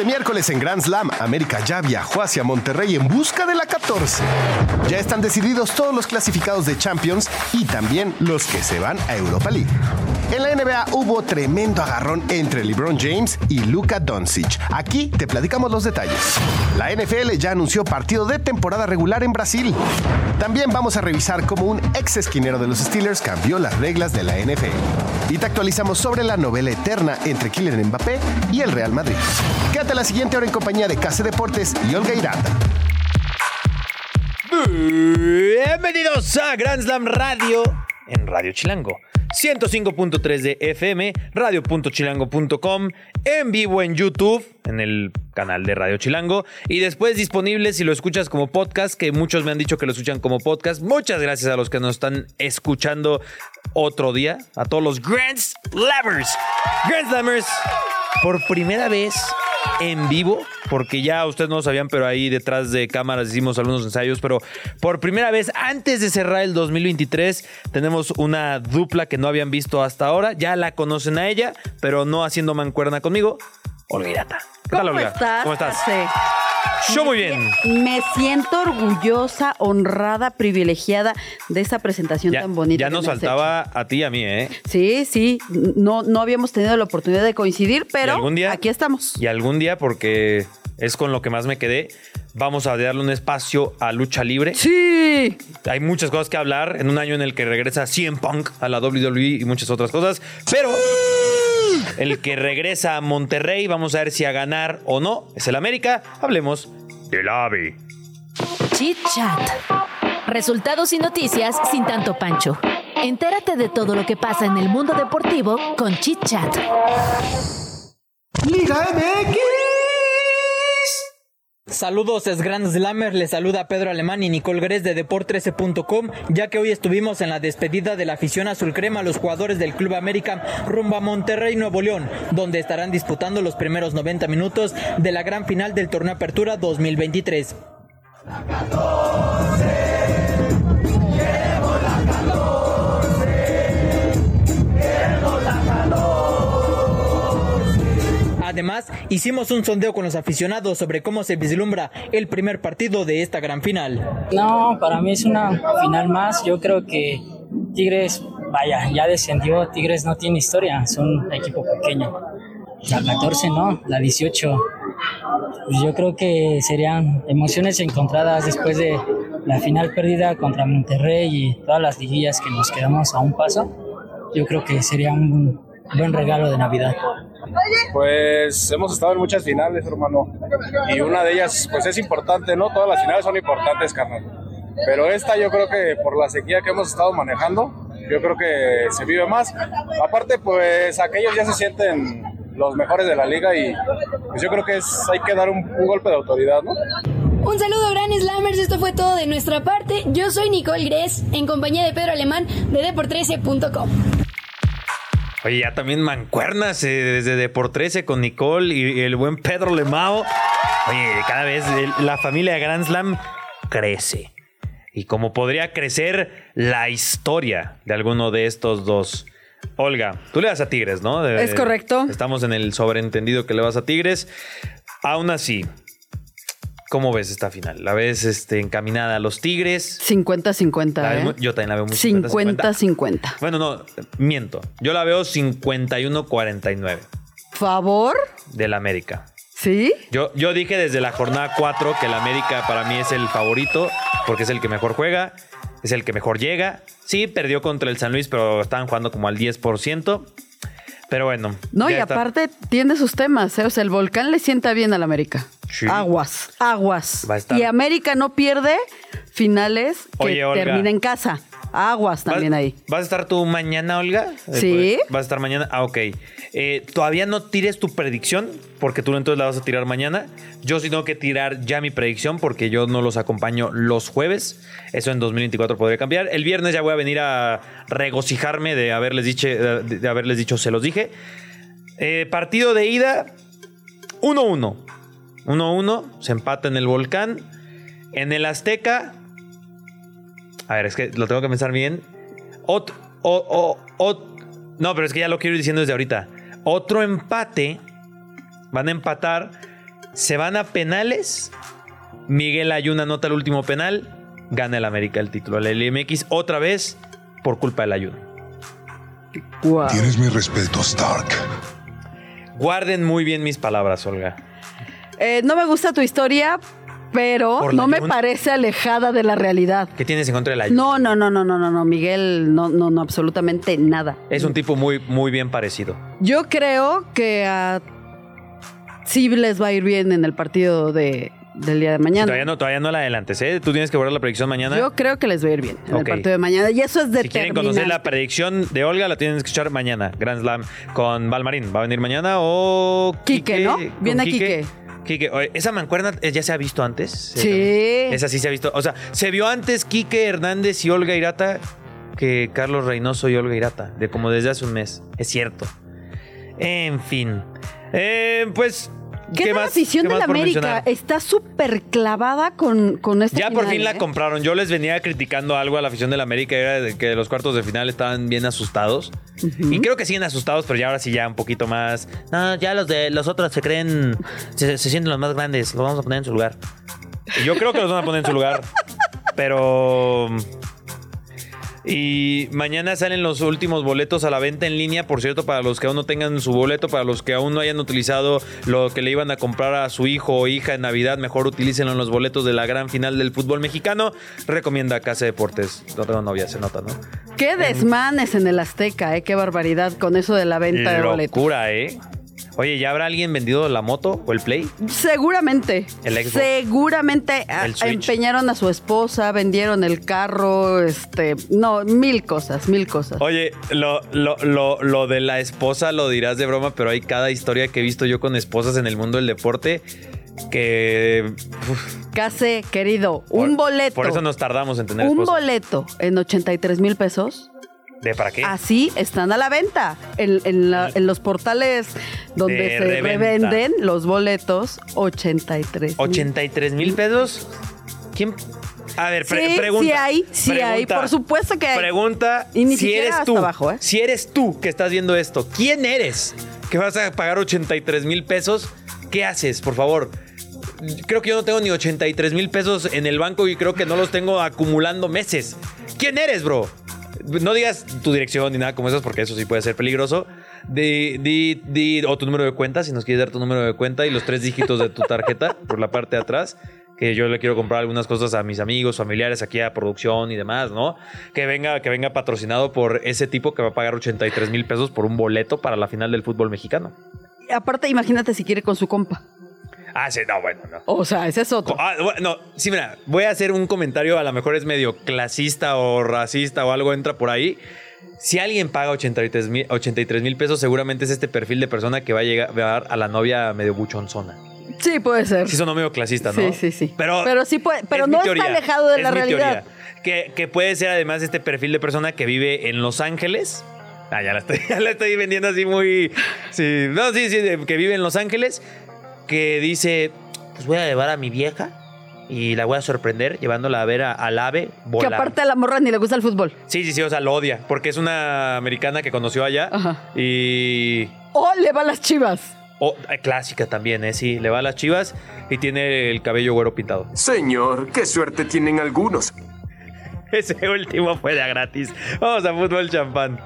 Este miércoles en Grand Slam, América ya viajó hacia Monterrey en busca de la 14. Ya están decididos todos los clasificados de Champions y también los que se van a Europa League. En la NBA hubo tremendo agarrón entre LeBron James y Luka Doncic. Aquí te platicamos los detalles. La NFL ya anunció partido de temporada regular en Brasil. También vamos a revisar cómo un ex esquinero de los Steelers cambió las reglas de la NFL. Y te actualizamos sobre la novela eterna entre Kylian Mbappé y el Real Madrid. Quédate la siguiente hora en compañía de Case Deportes y Olga Irata. Bienvenidos a Grand Slam Radio en Radio Chilango. 105.3 de FM, radio.chilango.com, en vivo en YouTube, en el canal de Radio Chilango, y después disponible si lo escuchas como podcast, que muchos me han dicho que lo escuchan como podcast. Muchas gracias a los que nos están escuchando otro día, a todos los Grand Slammers. Grand Slammers, por primera vez en vivo, porque ya ustedes no lo sabían, pero ahí detrás de cámaras hicimos algunos ensayos, pero por primera vez antes de cerrar el 2023 tenemos una dupla que no habían visto hasta ahora, ya la conocen a ella, pero no haciendo mancuerna conmigo. Olvídate. ¿Qué tal, ¿Cómo Olga? estás? ¿Cómo estás? Sí. Yo muy bien. Me siento orgullosa, honrada, privilegiada de esa presentación Ya, tan bonita. ya nos faltaba a ti y a mí, ¿eh? Sí, sí. No, no habíamos tenido la oportunidad de coincidir, pero Y algún día- aquí estamos. Y algún día, porque es con lo que más me quedé, vamos a darle un espacio a lucha libre. Sí. Hay muchas cosas que hablar en un año en el que regresa CM Punk a la WWE y muchas otras cosas, pero el que regresa a Monterrey, vamos a ver si a ganar o no, es el América. Hablemos del AVE. Chit Chat. Resultados y noticias sin tanto pancho. Entérate de todo lo que pasa en el mundo deportivo con Chit Chat. Liga MX. Saludos, es Grand Slammer, les saluda Pedro Alemán y Nicole Gres de Deport13.com, ya que hoy estuvimos en la despedida de la afición azul crema a los jugadores del Club América rumbo a Monterrey, Nuevo León, donde estarán disputando los primeros 90 minutos de la gran final del torneo Apertura 2023. Además, hicimos un sondeo con los aficionados sobre cómo se vislumbra el primer partido de esta gran final. No, para mí es una final más. Yo creo que Tigres, vaya, ya descendió. Tigres no tiene historia, es un equipo pequeño. La 14 no, la 18. Pues yo creo que serían emociones encontradas después de la final perdida contra Monterrey y todas las liguillas que nos quedamos a un paso. Yo creo que sería un buen regalo de Navidad. Pues hemos estado en muchas finales, hermano. Y una de ellas, pues es importante, ¿no? Todas las finales son importantes, carnal. Pero esta yo creo que por la sequía que hemos estado manejando, yo creo que se vive más. Aparte, pues aquellos ya se sienten los mejores de la liga y pues yo creo que es, hay que dar un, golpe de autoridad, ¿no? Un saludo, Gran Slammers. Esto fue todo de nuestra parte. Yo soy Nicole Gres, en compañía de Pedro Alemán de Deport13.com. Oye, ya también mancuernas eh, desde de por 13 con Nicole y, el buen Pedro Lemao. Oye, cada vez la familia Grand Slam crece. Y como podría crecer la historia de alguno de estos dos. Olga, tú le das a Tigres, ¿no? De- Es correcto. Estamos en el sobreentendido que le vas a Tigres. Aún así, ¿cómo ves esta final? ¿La ves este, encaminada a los Tigres? 50-50. La ves ¿eh? Yo también la veo muy 50-50. 50-50. Bueno, no, miento. Yo la veo 51-49 ¿Favor? del América. ¿Sí? Yo, yo dije desde la jornada 4 que el América para mí es el favorito porque es el que mejor juega, es el que mejor llega. Sí, perdió contra el San Luis, pero estaban jugando como al 10%. Pero bueno. No, y está. aparte tiene sus temas, ¿eh? O sea, el volcán le sienta bien al América. Sí. Aguas, aguas. Va a estar- Y América no pierde finales que Oye, Olga. termina en casa. Aguas también ¿Vas- ahí. ¿Vas a estar tú mañana, Olga? Eh, Sí. pues, ¿Vas a estar mañana? Ah, ok. Eh, todavía no tires tu predicción, porque tú entonces la vas a tirar mañana. Yo sí tengo que tirar ya mi predicción, porque yo no los acompaño los jueves. Eso en 2024 podría cambiar. El viernes ya voy a venir a regocijarme de haberles dicho, de, de haberles dicho se los dije. Eh, partido de ida, 1-1. 1-1, se empata en el volcán. En el Azteca, a ver, es que lo tengo que pensar bien. Ot- o- o- o- no, pero es que ya lo quiero ir diciendo desde ahorita. Otro empate. Van a empatar. Se van a penales. Miguel Ayuna anota el último penal. Gana el América el título. La LMX otra vez por culpa del Ayuna. Guau. Tienes mi respeto, Stark. Guarden muy bien mis palabras, Olga. Eh, no me gusta tu historia, pero ¿Por la no me parece alejada de la realidad. ¿Qué tienes en contra del Ayuna? No, no, no, no, no, no, no, Miguel, no, no, no, absolutamente nada. Es un tipo muy, muy bien parecido. Yo creo que a sí les va a ir bien en el partido de, del día de mañana. Todavía no, todavía no la adelantes, ¿eh? Tú tienes que borrar la predicción mañana. Yo creo que les va a ir bien en el partido de mañana. Y eso es Si determinante. quieren conocer la predicción de Olga, la tienen que escuchar mañana. Grand Slam con Valmarín. ¿Va a venir mañana o Quique, ¿no? ¿Con Viene Quique. Quique. Oye, ¿Esa mancuerna eh, ya se ha visto antes? Sí. Esa sí se ha visto. O sea, se vio antes Quique Hernández y Olga Irata que Carlos Reynoso y Olga Irata. De como desde hace un mes. Es cierto. En fin. Eh, pues. ¿Qué, tal la afición ¿Qué de más la América? Está súper clavada con, con este Ya por fin la ¿eh? compraron. Yo les venía criticando algo a la afición del América, era de que los cuartos de final estaban bien asustados. Y creo que siguen asustados, pero ya ahora sí ya un poquito más. No, ya los de los otros se creen, se, se sienten los más grandes, los vamos a poner en su lugar. Yo creo que los van a poner en su lugar. Pero. Y mañana salen los últimos boletos a la venta en línea, por cierto, para los que aún no tengan su boleto, para los que aún no hayan utilizado lo que le iban a comprar a su hijo o hija en Navidad, mejor utilícenlo en los boletos de la gran final del fútbol mexicano. Recomienda Casa Deportes. No tengo novia, se nota, ¿no? Qué desmanes en el Azteca, ¿eh? Qué barbaridad con eso de la venta de boletos. Locura, ¿eh? Oye, ¿ya habrá alguien vendido la moto o el Play? Seguramente. El Xbox. Seguramente a- El empeñaron a su esposa, vendieron el carro, este, no, mil cosas, mil cosas. Oye, lo, lo, lo, lo de la esposa lo dirás de broma, pero hay cada historia que he visto yo con esposas en el mundo del deporte que... uf, Case, querido, un boleto. Por eso nos tardamos en tener un esposa. boleto en 83 mil pesos. ¿De para qué? Así están a la venta. En, en la- en los portales donde De se reventa. revenden los boletos, 83 mil. 83 mil pesos. ¿Quién? A ver, pre- Sí, pregunta. sí hay, sí hay, por supuesto que hay. Pregunta Y ni si siquiera eres tú. abajo, ¿eh? Si eres tú que estás viendo esto, ¿quién eres? Que vas a pagar 83 mil pesos. ¿Qué haces, por favor? Creo que yo no tengo ni 83 mil pesos en el banco y creo que no los tengo acumulando meses. ¿Quién eres, bro? No digas tu dirección ni nada como esas porque eso sí puede ser peligroso. Di, di- di- o tu número de cuenta, si nos quieres dar tu número de cuenta y los tres dígitos de tu tarjeta por la parte de atrás. Que yo le quiero comprar algunas cosas a mis amigos, familiares aquí a producción y demás, ¿no? Que venga, que venga patrocinado por ese tipo que va a pagar 83 mil pesos por un boleto para la final del fútbol mexicano. Aparte, imagínate si quiere con su compa. Ah, sí, no, bueno, no. O sea, ese es otro. Ah, bueno, no, sí, mira, voy a hacer un comentario, a lo mejor es medio clasista o racista o algo entra por ahí. Si alguien paga 83 mil 83 mil pesos, seguramente es este perfil de persona que va a llegar a la novia medio buchonzona. Sí, puede ser. Sí, sonó medio clasista, ¿no? Sí, sí, sí. Pero, Pero sí puede- pero es no mi está teoría, alejado de es la mi realidad. teoría. Que, que puede ser además este perfil de persona que vive en Los Ángeles. Ah, ya la estoy, ya la estoy vendiendo así muy. Sí, no, sí, sí, que vive en Los Ángeles. Que dice: Pues voy a llevar a mi vieja y la voy a sorprender llevándola a ver a- al ave Que volar. aparte a la morra ni le gusta el fútbol. Sí, sí, sí, o sea, lo odia. Porque es una americana que conoció allá. Ajá. Y. O le va a las chivas. oh, eh, clásica también, ¿eh? Sí, le va a las chivas y tiene el cabello güero pintado. Señor, qué suerte tienen algunos. Ese último fue de gratis. Vamos a fútbol champán.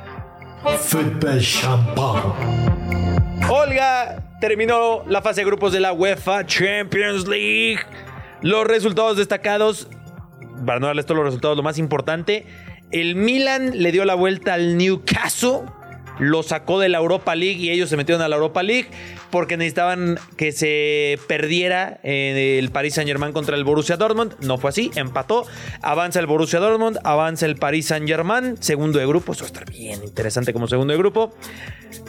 Football champán. Olga terminó la fase de grupos de la UEFA Champions League. Los resultados destacados, para no darles todos los resultados, lo más importante, el Milan le dio la vuelta al Newcastle lo sacó de la Europa League y ellos se metieron a la Europa League porque necesitaban que se perdiera eh, el Paris Saint Germain contra el Borussia Dortmund. No fue así, empató. Avanza el Borussia Dortmund, avanza el Paris Saint Germain, segundo de grupo. Eso va a estar bien interesante como segundo de grupo.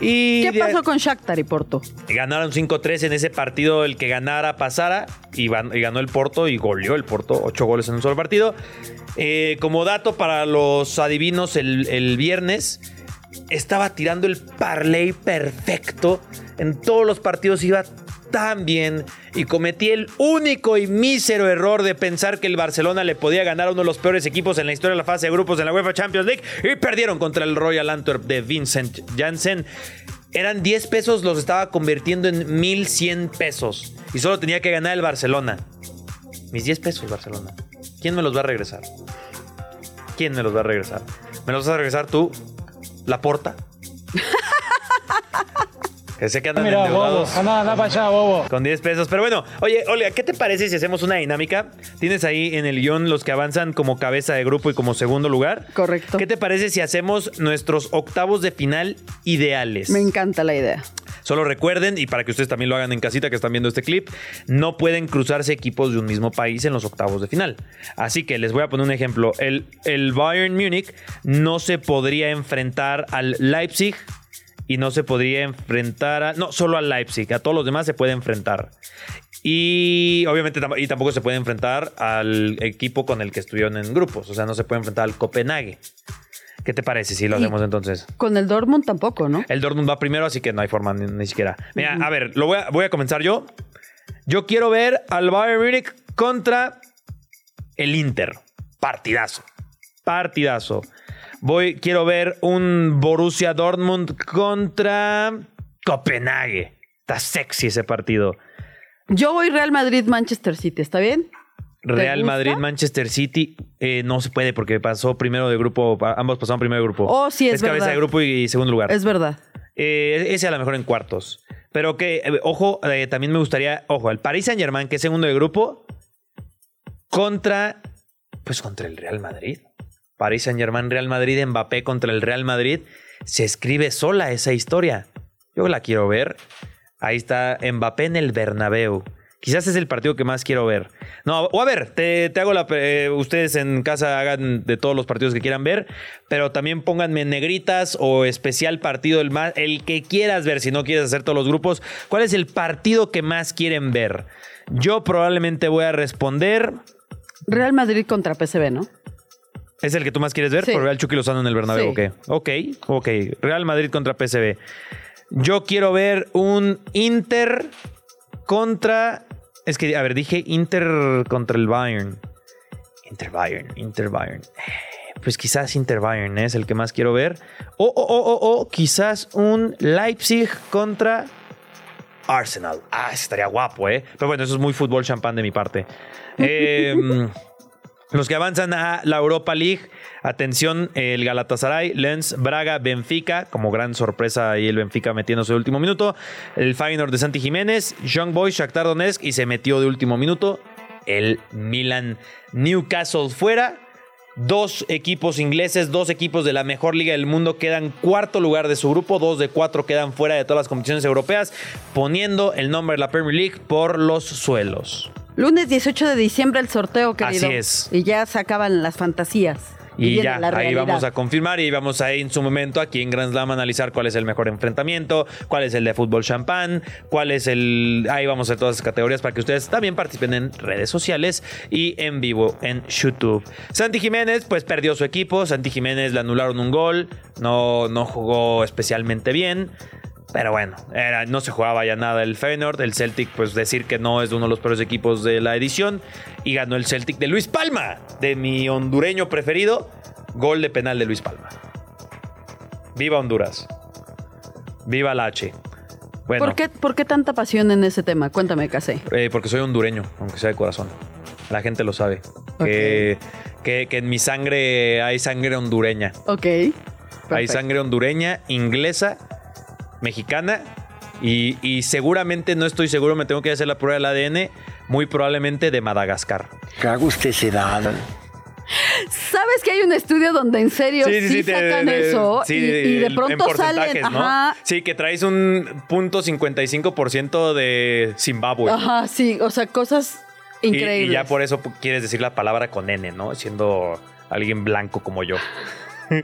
Y ¿Qué pasó con Shakhtar y Porto? Ganaron 5-3 en ese partido. El que ganara pasara. Y, ganó el Porto y goleó el Porto. 8 goles en un solo partido. Eh, como dato para los adivinos, el, el viernes estaba tirando el parlay perfecto. En todos los partidos iba tan bien. Y cometí el único y mísero error de pensar que el Barcelona le podía ganar a uno de los peores equipos en la historia de la fase de grupos en la UEFA Champions League. Y perdieron contra el Royal Antwerp de Vincent Janssen. Eran 10 pesos, los estaba convirtiendo en 1100 pesos. Y solo tenía que ganar el Barcelona. Mis 10 pesos, Barcelona. ¿Quién me los va a regresar? ¿Quién me los va a regresar? ¿Me los vas a regresar tú? ¿La porta? que sé que andan Mira, bobo, endeudados. anda, anda para allá, bobo. Con 10 pesos. Pero bueno, oye, Olga, ¿qué te parece si hacemos una dinámica? Tienes ahí en el guion los que avanzan como cabeza de grupo y como segundo lugar. Correcto. ¿Qué te parece si hacemos nuestros octavos de final ideales? Me encanta la idea. Solo recuerden, y para que ustedes también lo hagan en casita que están viendo este clip, no pueden cruzarse equipos de un mismo país en los octavos de final. Así que les voy a poner un ejemplo. El, el Bayern Múnich no se podría enfrentar al Leipzig y no se podría enfrentar a... No, solo al Leipzig. A todos los demás se puede enfrentar. Y obviamente y tampoco se puede enfrentar al equipo con el que estuvieron en grupos. O sea, no se puede enfrentar al Copenhague. ¿Qué te parece si lo Y- hacemos entonces? Con el Dortmund tampoco, ¿no? El Dortmund va primero, así que no hay forma ni, ni siquiera. Mira, a ver, lo voy a, voy a comenzar yo. Yo quiero ver al Bayern Múnich contra el Inter. Partidazo. Partidazo. Voy, quiero ver un Borussia Dortmund contra Copenhague. Está sexy ese partido. Yo voy Real Madrid, Manchester City, ¿está bien? Real gusta? Madrid, Manchester City. eh, no se puede porque pasó primero de grupo. Ambos pasaron primero de grupo. Oh, sí, es Es cabeza de grupo y segundo lugar. Es verdad. Eh, ese a lo mejor en cuartos. Pero que, eh, ojo, eh, también me gustaría, ojo, el Paris Saint Germain, que es segundo de grupo, contra, pues contra el Real Madrid. Paris Saint Germain, Real Madrid, Mbappé contra el Real Madrid. Se escribe sola esa historia. Yo la quiero ver. Ahí está Mbappé en el Bernabéu. Quizás es el partido que más quiero ver. No, o a ver, te, te hago la. eh, ustedes en casa hagan de todos los partidos que quieran ver, pero también pónganme en negritas o especial partido, el, más, el que quieras ver, si no quieres hacer todos los grupos. ¿Cuál es el partido que más quieren ver? Yo probablemente voy a responder. Real Madrid contra PSV, ¿no? ¿Es el que tú más quieres ver? Sí. Por Real Chucky Lozano en el Bernabéu, Sí. ¿ok? Ok, ok. Real Madrid contra PSV. Yo quiero ver un Inter contra... Es que, a ver, dije Inter contra el Bayern. Inter Bayern, Inter Bayern. Eh, Pues quizás Inter Bayern ¿eh? es el que más quiero ver. O, o, o, o, o quizás un Leipzig contra Arsenal. Ah, estaría guapo, ¿eh? Pero bueno, eso es muy fútbol champán de mi parte. Eh, los que avanzan a la Europa League, atención, el Galatasaray, Lens, Braga, Benfica, como gran sorpresa ahí el Benfica metiéndose de último minuto, el Feyenoord de Santi Jiménez, Young Boys, Shakhtar Donetsk y se metió de último minuto el Milan Newcastle fuera. Dos equipos ingleses, dos equipos de la mejor liga del mundo quedan cuarto lugar de su grupo, dos de cuatro quedan fuera de todas las competiciones europeas, poniendo el nombre de la Premier League por los suelos. Lunes 18 de diciembre el sorteo, querido. Así es. Y ya se acaban las fantasías. Y ya, ahí vamos a confirmar y vamos a en su momento aquí en Grand Slam a analizar cuál es el mejor enfrentamiento, cuál es el de fútbol champán, cuál es el... Ahí vamos a hacer todas las categorías para que ustedes también participen en redes sociales y en vivo en YouTube. Santi Jiménez pues perdió su equipo, Santi Jiménez le anularon un gol, no, no jugó especialmente bien. Pero bueno, era- no se jugaba ya nada el Feyenoord. El Celtic, pues decir que no es uno de los peores equipos de la edición. Y ganó el Celtic de Luis Palma, de mi hondureño preferido. Gol de penal de Luis Palma. Viva Honduras. Viva la H. Bueno, ¿Por, qué, ¿Por qué tanta pasión en ese tema? Cuéntame, Casé. eh, porque soy hondureño, aunque sea de corazón. La gente lo sabe. Que, que- que en mi sangre hay sangre hondureña. Ok. Hay sangre hondureña, inglesa, mexicana y, y seguramente, no estoy seguro, me tengo que hacer la prueba del ADN, muy probablemente de Madagascar. Caga usted se da. ¿Sabes qué hay un estudio donde en serio sí, te- sacan de- eso sí, y, y de en pronto salen. Ajá. Sí, que traes un punto 55% de Zimbabue. Ajá, sí, o sea, cosas Y- increíbles. Y, ya por eso quieres decir la palabra con N, ¿no? Siendo alguien blanco como yo.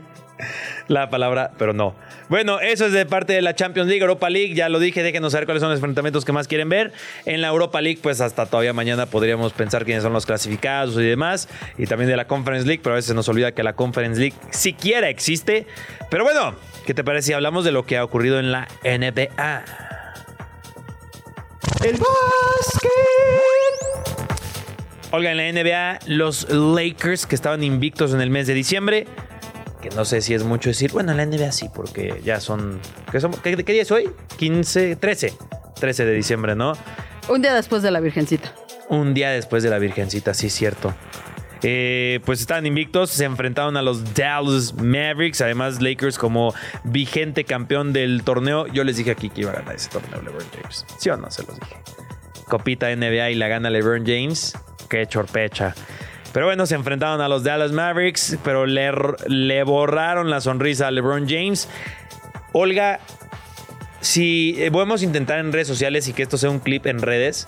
la palabra, pero no. Bueno, eso es de parte de la Champions League, Europa League. Ya lo dije, déjenos saber cuáles son los enfrentamientos que más quieren ver. En la Europa League, pues hasta todavía mañana podríamos pensar quiénes son los clasificados y demás. Y también de la Conference League, pero a veces nos olvida que la Conference League siquiera existe. Pero bueno, ¿qué te parece si hablamos de lo que ha ocurrido en la NBA? El básquet. Olga, en la NBA, los Lakers que estaban invictos en el mes de diciembre, que no sé si es mucho decir, bueno, en la NBA sí, porque ya son, ¿qué, son- qué- qué día es hoy? 15, 13, 13 de diciembre, ¿no? Un día después de la Virgencita. Un día después de la Virgencita, sí, cierto. Eh, pues estaban invictos, se enfrentaron a los Dallas Mavericks, además Lakers como vigente campeón del torneo. Yo les dije aquí que iba a ganar ese torneo LeBron James. ¿Sí o no? Se los dije. Copita NBA y la gana LeBron James. Qué chorpecha. Pero bueno, se enfrentaron a los Dallas Mavericks, pero le, le borraron la sonrisa a LeBron James. Olga, si eh, podemos intentar en redes sociales y que esto sea un clip en redes,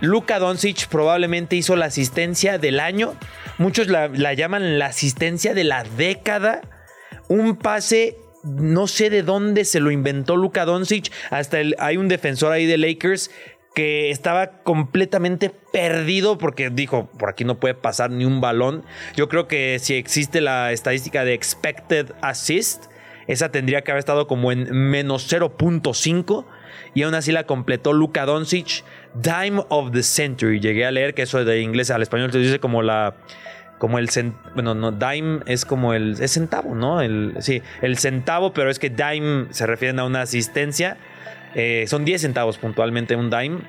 Luka Doncic probablemente hizo la asistencia del año. Muchos la, la llaman la asistencia de la década. Un pase, no sé de dónde se lo inventó Luka Doncic. Hasta el- hay un defensor ahí de Lakers que estaba completamente perdido porque dijo, por aquí no puede pasar ni un balón. Yo creo que si existe la estadística de expected assist, esa tendría que haber estado como en menos 0.5 y aún así la completó Luka Doncic. Dime of the Century. Llegué a leer que eso de inglés al español se dice como la como el bueno no dime es como el es centavo no el sí el centavo pero es que dime se refieren a una asistencia Eh, son 10 centavos puntualmente un dime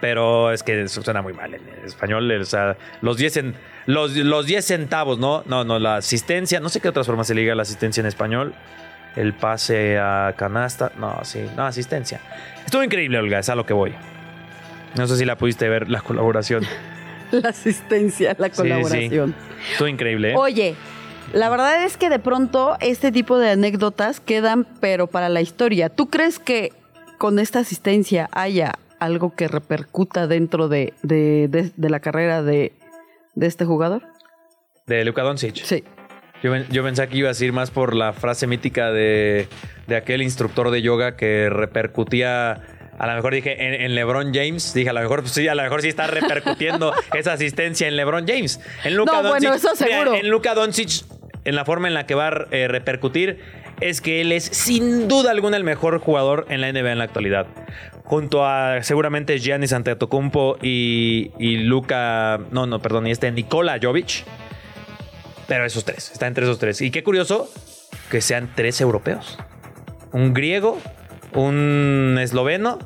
pero es que eso suena muy mal en español o sea los 10 en, los, los 10 centavos no no no la asistencia no sé qué otras formas se le diga la asistencia en español el pase a canasta no sí no asistencia estuvo increíble Olga es a lo que voy no sé si la pudiste ver la colaboración La asistencia, la Sí, sí. colaboración. estuvo increíble ¿eh? Oye, la verdad es que de pronto este tipo de anécdotas quedan, pero para la historia. ¿Tú crees que con esta asistencia haya algo que repercuta dentro de, de- de- de la carrera de, de este jugador? De Luka Doncic. Sí. Yo, yo pensé que ibas a ir más por la frase mítica de, de aquel instructor de yoga que repercutía. A lo mejor dije en, en LeBron James. Dije, a lo mejor sí, a lo mejor sí está repercutiendo esa asistencia en LeBron James. En Luka No, bueno, eso mira, seguro. en Luka Doncic, en la forma en la que va a eh, repercutir, es que él es sin duda alguna el mejor jugador en la NBA en la actualidad. Junto a seguramente Giannis Antetokounmpo y, y Luka. No, no, perdón, y este Nikola Jovic. Pero esos tres, está entre esos tres. Y qué curioso que sean tres europeos. Un griego, un esloveno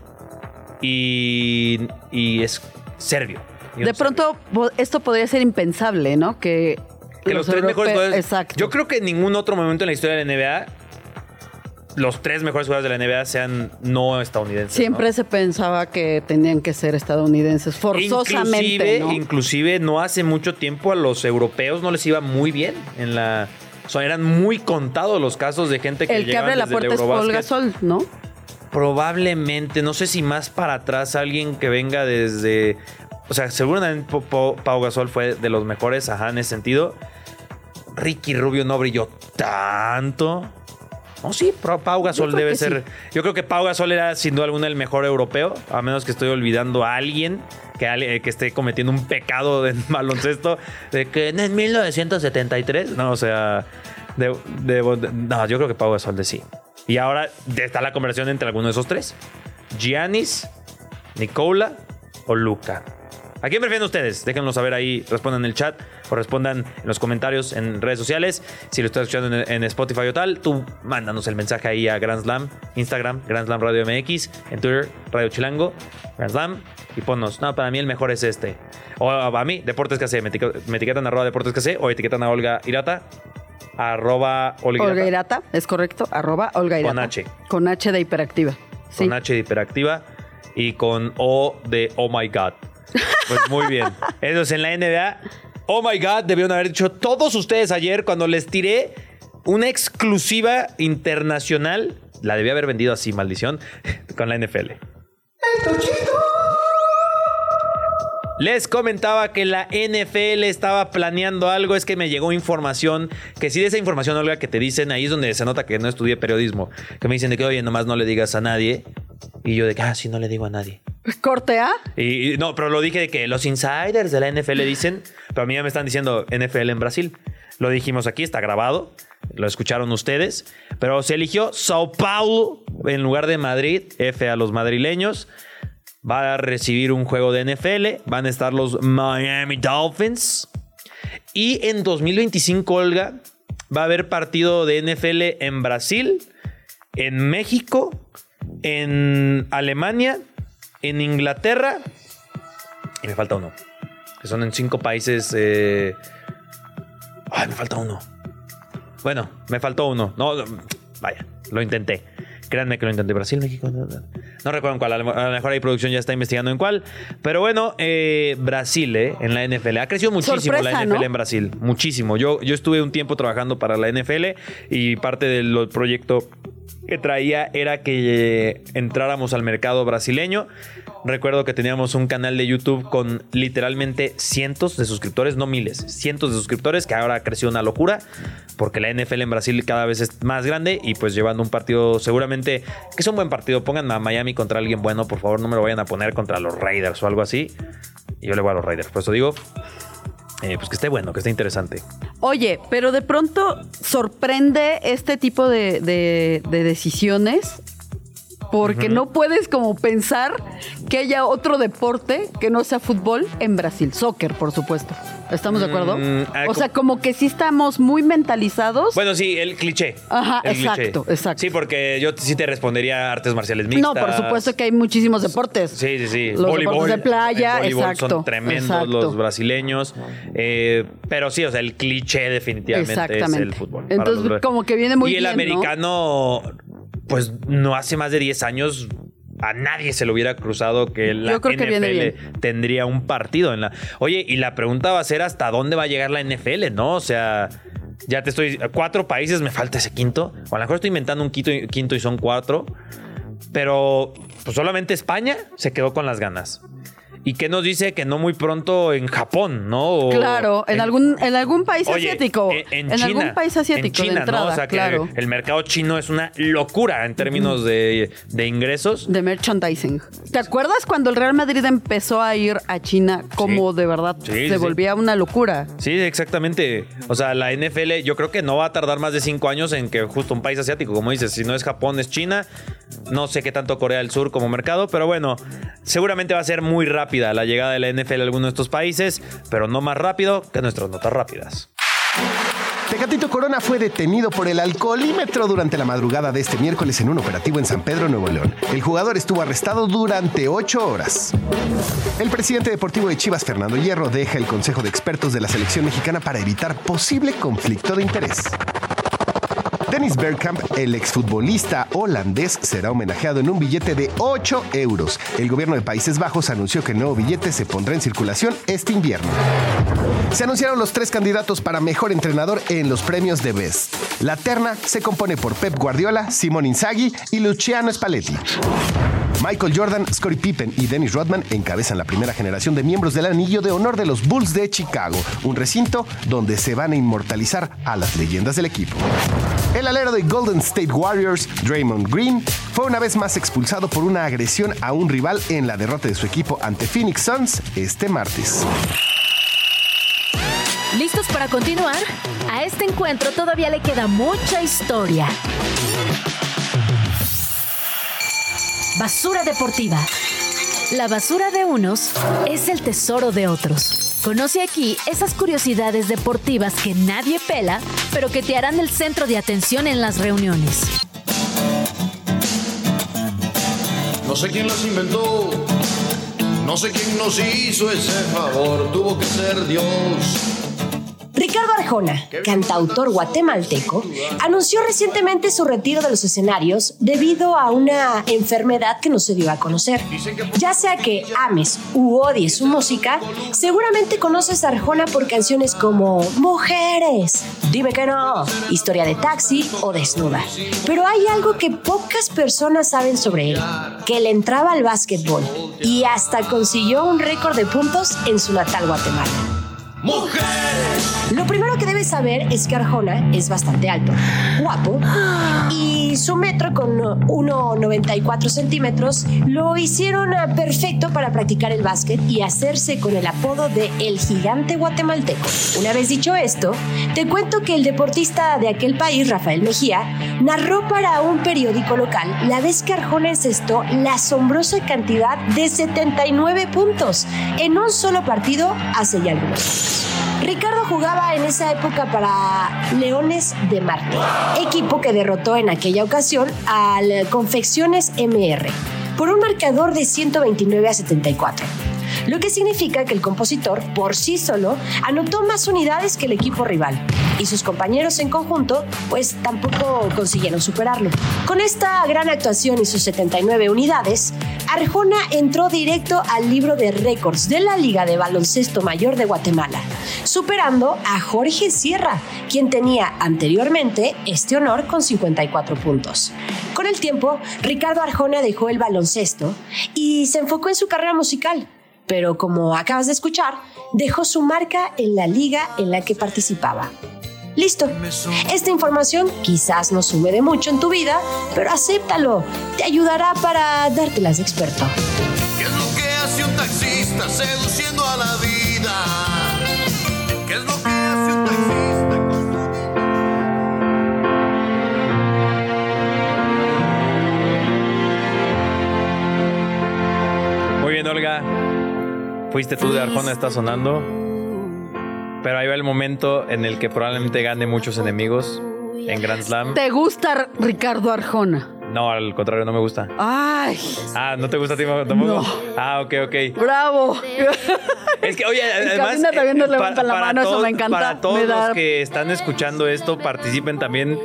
y, y es serbio. Y De pronto esto podría ser impensable, ¿no? Que, que los, tres mejores jugadores. Exacto. Yo creo que en ningún otro momento en la historia de la NBA los tres mejores jugadores de la NBA sean no estadounidenses. Siempre ¿no? se pensaba que tenían que ser estadounidenses, forzosamente, Inclusive, ¿no? inclusive no hace mucho tiempo a los europeos no les iba muy bien en la. O sea, eran muy contados los casos de gente que El que abre la puerta es. Olga Sol, ¿no? Probablemente, no sé si más para atrás alguien que venga desde. O sea, seguramente Pau Gasol fue de los mejores, ajá, en ese sentido. Ricky Rubio no brilló tanto. No, sí, Pro- Pau Gasol debe ser. Yo creo que Pau Gasol era sin duda alguna el mejor europeo, a menos que estoy olvidando a alguien que, esté cometiendo un pecado en baloncesto de que en 1973, no, o sea, de- de- de- no, yo creo que Pau Gasol de sí. Y ahora está la conversación entre alguno de esos tres: Giannis, Nicola o Luca. ¿A quién prefieren ustedes? Déjenlo saber ahí, respondan en el chat o respondan en los comentarios en redes sociales. Si lo estás escuchando en, en Spotify o tal, tú mándanos el mensaje ahí a Grand Slam, Instagram, Grand Slam Radio MX, en Twitter, Radio Chilango, Grand Slam, y ponnos, no, para mí el mejor es este. O a mí, Deportes KC, me, etiquetan- me etiquetan arroba Deportes KC o etiquetan a Olga Irata, arroba Olga Olga Irata, Irata, es correcto, arroba Olga Irata. Con H. Con H de hiperactiva. Sí. con H de hiperactiva y con O de Oh My God. Pues muy bien. Eso es en la NBA. Oh my God, debieron haber dicho todos ustedes ayer cuando les tiré una exclusiva internacional. La debía haber vendido así, maldición, con la NFL. Les comentaba que la NFL estaba planeando algo. Es que me llegó información. Que si de esa información, Olga, que te dicen, ahí es donde se nota que no estudié periodismo. Que me dicen de que, oye, nomás no le digas a nadie. Y yo de que, ah, sí, no le digo a nadie. ¿Corte A? Y, y no, pero lo dije de que los insiders de la NFL dicen, pero a mí ya me están diciendo NFL en Brasil. Lo dijimos aquí, está grabado, lo escucharon ustedes, pero se eligió Sao Paulo en lugar de Madrid, F a los madrileños. Va a recibir un juego de NFL, van a estar los Miami Dolphins. Y en 2025, Olga, va a haber partido de NFL en Brasil, en México, en Alemania, en Inglaterra y me falta uno. Que son en cinco países. eh, Ay, me falta uno. Bueno, me faltó uno. No, no, vaya, lo intenté. Créanme que lo intenté. Brasil, México. No, no. No recuerdo en cuál. A lo a lo mejor ahí producción ya está investigando en cuál. Pero bueno, eh, Brasil, eh, en la NFL. Ha crecido muchísimo Sorpresa, la NFL ¿no? en Brasil. Muchísimo. Yo, yo estuve un tiempo trabajando para la NFL y parte del proyecto que traía era que eh, entráramos al mercado brasileño. Recuerdo que teníamos un canal de YouTube con literalmente cientos de suscriptores, no miles, cientos de suscriptores, que ahora creció una locura, porque la NFL en Brasil cada vez es más grande y pues llevando un partido seguramente, que es un buen partido, pongan a Miami contra alguien bueno, por favor, no me lo vayan a poner contra los Raiders o algo así. Yo le voy a los Raiders, por eso digo, eh, pues que esté bueno, que esté interesante. Oye, pero de pronto sorprende este tipo de, de- de decisiones porque no puedes como pensar que haya otro deporte que no sea fútbol en Brasil. Soccer, por supuesto. ¿Estamos de acuerdo? Mm, ah, o sea, como que sí estamos muy mentalizados. Bueno, sí, el cliché. Ajá, El cliché. exacto, exacto. Sí, porque yo sí te respondería artes marciales mixtas. no, por supuesto que hay muchísimos deportes. Sí, sí, sí. Los deportes de playa, el voleibol exacto, Son tremendos exacto. los brasileños. Eh, pero sí, o sea, el cliché definitivamente es el fútbol. Entonces, los- como que viene muy Y el bien, ¿no? americano, pues no hace más de 10 años. A nadie se le hubiera cruzado que la Yo creo que viene NFL tendría un partido en la. Oye, y la pregunta va a ser hasta dónde va a llegar la NFL, ¿no? O sea, ya te estoy. Cuatro países, me falta ese quinto. O a lo mejor estoy inventando un quinto, quinto y son cuatro. Pero pues solamente España se quedó con las ganas. ¿Y qué nos dice que no muy pronto en Japón, no? O Claro, en, algún en algún país Oye, asiático. En, en en China, algún país asiático en China, de entrada, ¿no? O sea, que claro. el mercado chino es una locura en términos de, de ingresos. De merchandising. ¿Te acuerdas cuando el Real Madrid empezó a ir a China como Sí. de verdad Sí, se sí, volvía una locura? Sí, exactamente. O sea, la NFL yo creo que no va a tardar más de cinco años en que justo un país asiático, como dices, si no es Japón, es China. No sé qué tanto Corea del Sur como mercado, pero bueno, seguramente va a ser muy la llegada de la NFL a alguno de estos países, pero no más rápido que nuestras notas rápidas. Tecatito Corona fue detenido por el alcoholímetro durante la madrugada de este miércoles en un operativo en San Pedro, Nuevo León. El jugador estuvo arrestado durante ocho horas. El presidente deportivo de Chivas, Fernando Hierro, deja el Consejo de Expertos de la selección mexicana para evitar posible conflicto de interés. Dennis Bergkamp, el exfutbolista holandés, será homenajeado en un billete de 8 euros. El gobierno de Países Bajos anunció que el nuevo billete se pondrá en circulación este invierno. Se anunciaron los tres candidatos para mejor entrenador en los premios de Best. La terna se compone por Pep Guardiola, Simón Inzaghi y Luciano Spalletti. Michael Jordan, Scottie Pippen y Dennis Rodman encabezan la primera generación de miembros del anillo de honor de los Bulls de Chicago, un recinto donde se van a inmortalizar a las leyendas del equipo. El alero de Golden State Warriors, Draymond Green, fue una vez más expulsado por una agresión a un rival en la derrota de su equipo ante Phoenix Suns este martes. ¿Listos para continuar? A este encuentro todavía le queda mucha historia. Basura deportiva. La basura de unos es el tesoro de otros. Conoce aquí esas curiosidades deportivas que nadie pela, pero que te harán el centro de atención en las reuniones. No sé quién las inventó, no sé quién nos hizo ese favor, tuvo que ser Dios. Ricardo Arjona, cantautor guatemalteco, anunció recientemente su retiro de los escenarios debido a una enfermedad que no se dio a conocer. Ya sea que ames u odies su música, seguramente conoces a Arjona por canciones como Mujeres, Dime que no, Historia de Taxi o Desnuda. Pero hay algo que pocas personas saben sobre él, que le entraba al básquetbol y hasta consiguió un récord de puntos en su natal Guatemala. Lo primero que debes saber es que Arjona es bastante alto, guapo, y su metro con 1,94 centímetros lo hicieron ah, perfecto para practicar el básquet y hacerse con el apodo de El Gigante Guatemalteco. Una vez dicho esto, te cuento que el deportista de aquel país, Rafael Mejía, narró para un periódico local la vez que Arjona encestó la asombrosa cantidad de 79 puntos en un solo partido hace ya algunos años. Ricardo jugaba en esa época para Leones de Marte, equipo que derrotó en aquella ocasión al Confecciones MR por un marcador de 129 a 74 lo que significa que el compositor por sí solo anotó más unidades que el equipo rival y sus compañeros en conjunto pues tampoco consiguieron superarlo. Con esta gran actuación y sus 79 unidades, Arjona entró directo al libro de récords de la Liga de Baloncesto Mayor de Guatemala, superando a Jorge Sierra, quien tenía anteriormente este honor con 54 puntos. Con el tiempo, Ricardo Arjona dejó el baloncesto y se enfocó en su carrera musical pero como acabas de escuchar, dejó su marca en la liga en la que participaba. Listo. Esta información quizás no sume de mucho en tu vida, pero acéptalo. Te ayudará para dártelas de experto. ¿Qué es lo que hace un taxista seduciendo a la vida? Fuiste tú de Arjona, está sonando. Pero ahí va el momento en el que probablemente gane muchos enemigos en Grand Slam. ¿Te gusta Ricardo Arjona? No, al contrario, no me gusta. Ay, Ah, ¿no te gusta a ti tampoco? Ah, ok, ok. bravo. Es que, oye, Y además. Karina también nos eh, levanta la mano, eso me encanta. Para todos Me da- los que están escuchando esto, participen también.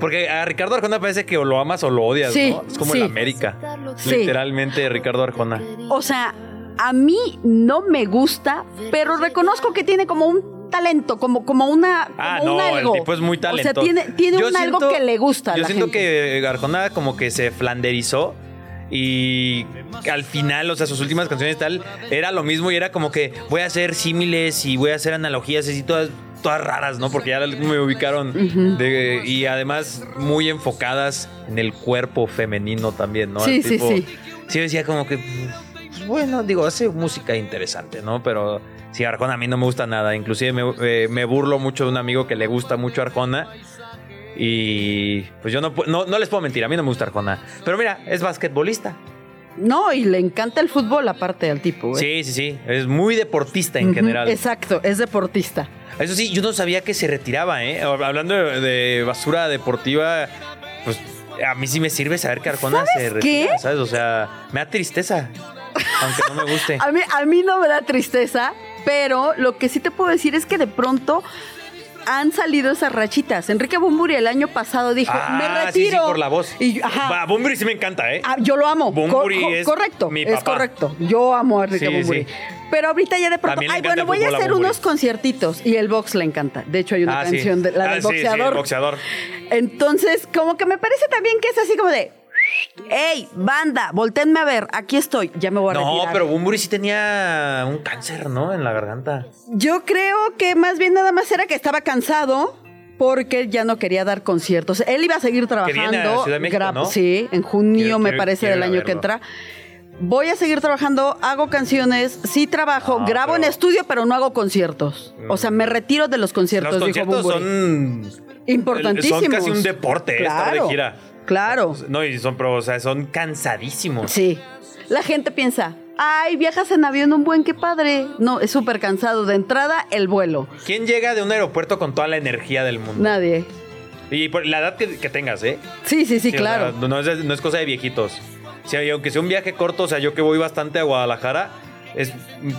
Porque a Ricardo Arjona parece que o lo amas o lo odias, Sí, ¿no? Es como sí. el América. Sí. Literalmente, Ricardo Arjona. O sea, a mí no me gusta, pero reconozco que tiene como un talento, como, como una. Como Ah, un no, algo. el tipo es muy talentoso. O sea, tiene, tiene Yo un algo que le gusta. a Yo la siento gente. que Arjona como que se flanderizó y al final, o sea, sus últimas canciones y tal, era lo mismo y era como que voy a hacer símiles y voy a hacer analogías así todas, todas raras, ¿no? Porque ya me ubicaron de- y además muy enfocadas en el cuerpo femenino también, ¿no? Sí, El sí, tipo- sí. Sí, decía como que, bueno, digo, hace música interesante, ¿no? Pero sí, Arjona a mí no me gusta nada. Inclusive me, eh, me burlo mucho de un amigo que le gusta mucho Arjona. Y pues yo no, no, no les puedo mentir, a mí no me gusta Arjona. Pero mira, es basquetbolista. No, y le encanta el fútbol aparte al tipo. ¿eh? Sí, sí, sí. Es muy deportista en general. Exacto, es deportista. Eso sí, yo no sabía que se retiraba, ¿eh? Hablando de, basura deportiva, pues a mí sí me sirve saber que Arjona se ¿Sabes retira, qué? ¿sabes? O sea, me da tristeza. Aunque no me guste. A mí, a mí no me da tristeza, pero lo que sí te puedo decir es que de pronto han salido esas rachitas. Enrique Bumburi el año pasado dijo, Ah, me sí, retiro. sí, por la voz. Y ajá. Va, Bunbury sí me encanta, ¿eh? Ah, yo lo amo. Co- co- es correcto, mi es correcto. Yo amo a Enrique Sí, Bunbury. sí. Pero ahorita ya de pronto, ay, bueno, voy a hacer unos conciertitos y el box le encanta. De hecho, hay una Ah, sí. canción de la Ah, del sí, sí, el boxeador. boxeador. Entonces, como que me parece también que es así como de, hey, banda, voltenme a ver, aquí estoy, ya me voy a No, retirar. pero Bunbury sí tenía un cáncer, ¿no? En la garganta. Yo creo que más bien nada más era que estaba cansado porque ya no quería dar conciertos. Él iba a seguir trabajando. viene a Ciudad de México, ¿no? Sí, en junio Quiero- me quiero- parece quiero del año que entra. Voy a seguir trabajando, hago canciones, sí trabajo, Ah, grabo en estudio, pero no hago conciertos. O sea, me retiro de los conciertos, Los dijo conciertos Bunbury. son. Importantísimos. Son casi un deporte, ¿eh? estar de Claro, gira. Claro. No, y son, pero, o sea, son cansadísimos. Sí. La gente piensa, ay, viajas en avión un buen, qué padre. No, es súper cansado. De entrada, el vuelo. ¿Quién llega de un aeropuerto con toda la energía del mundo? Nadie. Y por la edad que, que tengas, ¿eh? Sí, sí, sí, claro. sea, no, es, no es cosa de viejitos. Y aunque sea un viaje corto, o sea, yo que voy bastante a Guadalajara, es